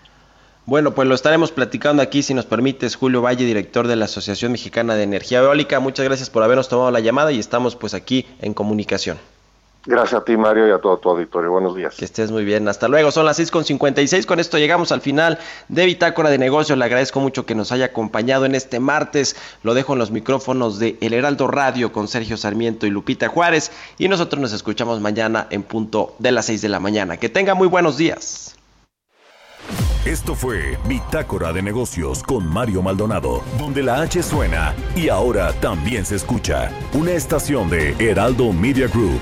Bueno, pues lo estaremos platicando aquí, si nos permites, Julio Valle, director de la Asociación Mexicana de Energía Eólica. Muchas gracias por habernos tomado la llamada y estamos pues aquí en comunicación. Gracias a ti, Mario, y a todo tu auditorio. Buenos días. Que estés muy bien. Hasta luego. Son las 6.56. Con esto llegamos al final de Bitácora de Negocios. Le agradezco mucho que nos haya acompañado en este martes. Lo dejo en los micrófonos de El Heraldo Radio con Sergio Sarmiento y Lupita Juárez. Y nosotros nos escuchamos mañana en punto de las 6 de la mañana. Que tenga muy buenos días. Esto fue Bitácora de Negocios con Mario Maldonado, donde la H suena y ahora también se escucha. Una estación de Heraldo Media Group.